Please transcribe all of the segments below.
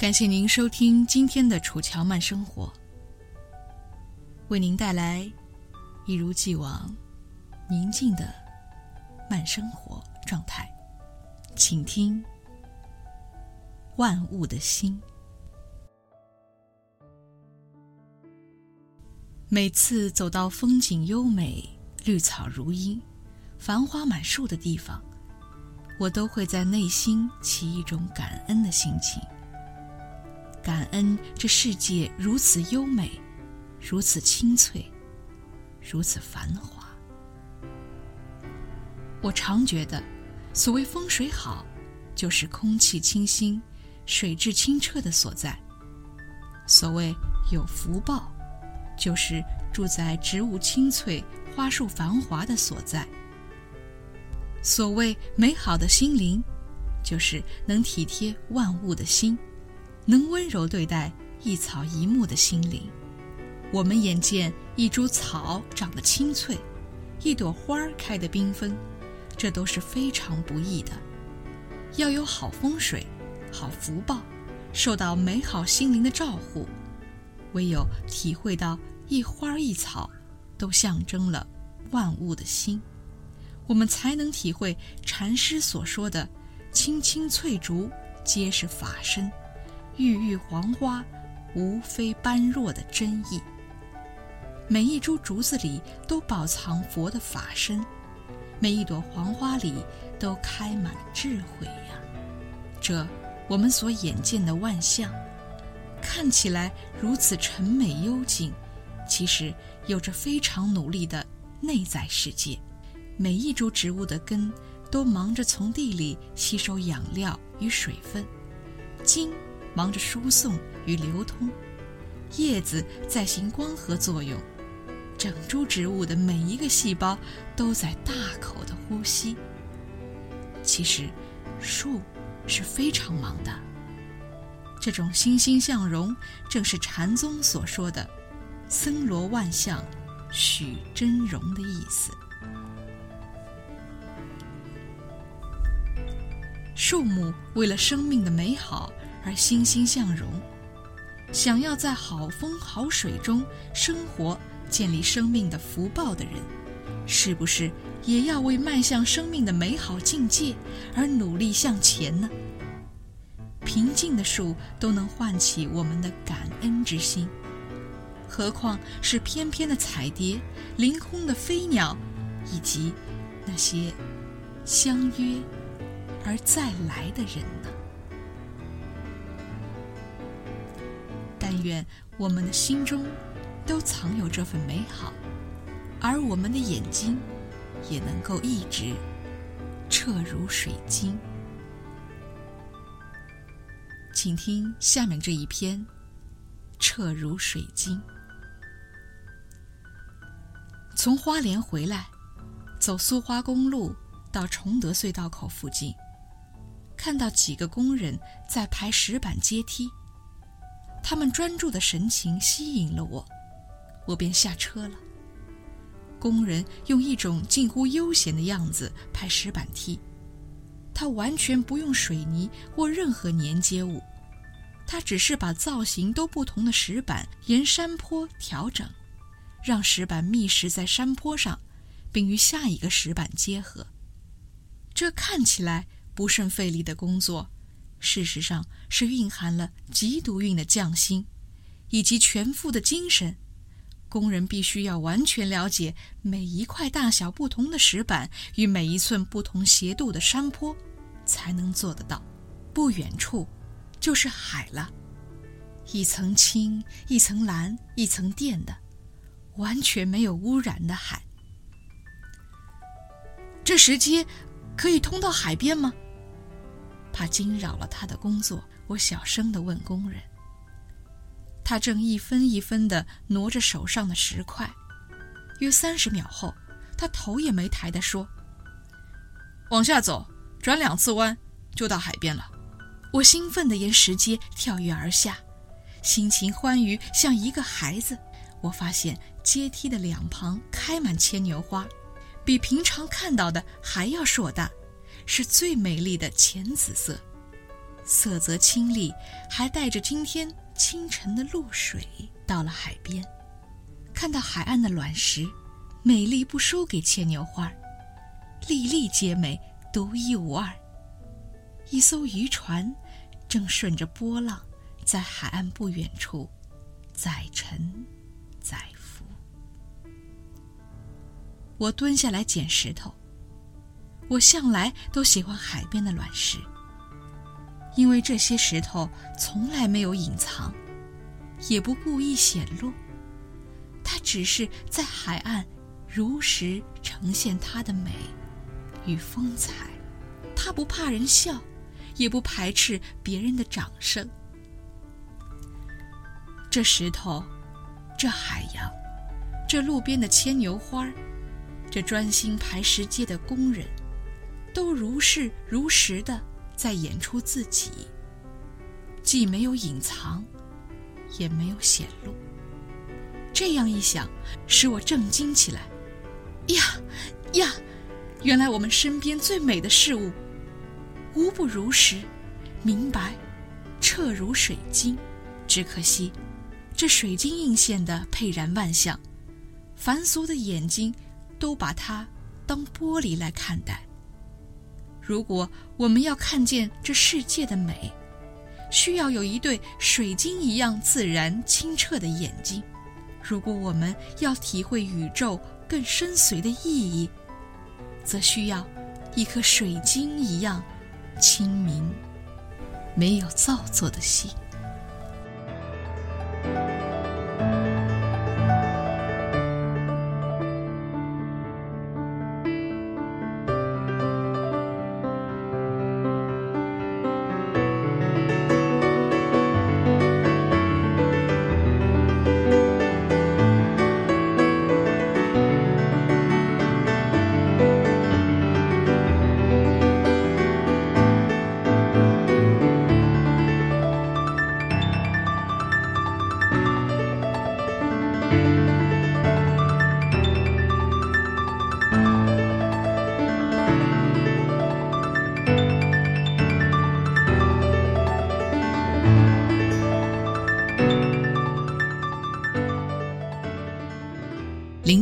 感谢您收听今天的《楚乔慢生活》，为您带来一如既往宁静的慢生活状态，请听万物的心。每次走到风景优美、绿草如茵、繁花满树的地方，我都会在内心起一种感恩的心情。感恩这世界如此优美，如此清脆，如此繁华。我常觉得，所谓风水好，就是空气清新、水质清澈的所在；所谓有福报，就是住在植物青翠、花树繁华的所在；所谓美好的心灵，就是能体贴万物的心。能温柔对待一草一木的心灵，我们眼见一株草长得青翠，一朵花儿开得缤纷，这都是非常不易的。要有好风水、好福报，受到美好心灵的照护，唯有体会到一花一草都象征了万物的心，我们才能体会禅师所说的“青青翠竹皆是法身”。郁郁黄花，无非般若的真意。每一株竹子里都饱藏佛的法身，每一朵黄花里都开满智慧呀。这我们所眼见的万象，看起来如此沉美幽静，其实有着非常努力的内在世界。每一株植物的根都忙着从地里吸收养料与水分，茎。忙着输送与流通，叶子在行光合作用，整株植物的每一个细胞都在大口的呼吸。其实，树是非常忙的。这种欣欣向荣，正是禅宗所说的“森罗万象，许真容”的意思。树木为了生命的美好。而欣欣向荣，想要在好风好水中生活、建立生命的福报的人，是不是也要为迈向生命的美好境界而努力向前呢？平静的树都能唤起我们的感恩之心，何况是翩翩的彩蝶、凌空的飞鸟，以及那些相约而再来的人呢？但愿我们的心中都藏有这份美好，而我们的眼睛也能够一直澈如水晶。请听下面这一篇《澈如水晶》。从花莲回来，走苏花公路到崇德隧道口附近，看到几个工人在排石板阶梯。他们专注的神情吸引了我，我便下车了。工人用一种近乎悠闲的样子拍石板梯，他完全不用水泥或任何粘接物，他只是把造型都不同的石板沿山坡调整。让石板密实在山坡上，并与下一个石板结合。这看起来不甚费力的工作，事实上是蕴含了极独运的匠心，以及全副的精神。工人必须要完全了解每一块大小不同的石板与每一寸不同斜度的山坡，才能做得到。不远处，就是海了，一层青，一层蓝，一层靛的。完全没有污染的海。这石阶可以通到海边吗？怕惊扰了他的工作，我小声地问工人。他正一分一分地挪着手上的石块。约三十秒后，他头也没抬地说：“往下走，转两次弯，就到海边了。”我兴奋地沿石阶跳跃而下，心情欢愉，像一个孩子。我发现阶梯的两旁开满牵牛花，比平常看到的还要硕大，是最美丽的浅紫色，色泽清丽，还带着今天清晨的露水。到了海边，看到海岸的卵石，美丽不输给牵牛花，粒粒皆美，独一无二。一艘渔船正顺着波浪，在海岸不远处载沉。载浮。我蹲下来捡石头。我向来都喜欢海边的卵石，因为这些石头从来没有隐藏，也不故意显露，它只是在海岸如实呈现它的美与风采。它不怕人笑，也不排斥别人的掌声。这石头。这海洋，这路边的牵牛花这专心排石阶的工人，都如是如实的在演出自己，既没有隐藏，也没有显露。这样一想，使我震惊起来。呀呀，原来我们身边最美的事物，无不如实、明白、澈如水晶。只可惜。这水晶映现的佩然万象，凡俗的眼睛都把它当玻璃来看待。如果我们要看见这世界的美，需要有一对水晶一样自然清澈的眼睛；如果我们要体会宇宙更深邃的意义，则需要一颗水晶一样清明、没有造作的心。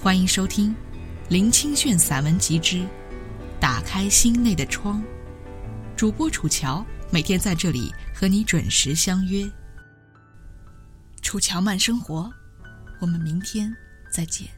欢迎收听林清炫散文集之《打开心内的窗》，主播楚乔每天在这里和你准时相约。楚乔慢生活，我们明天再见。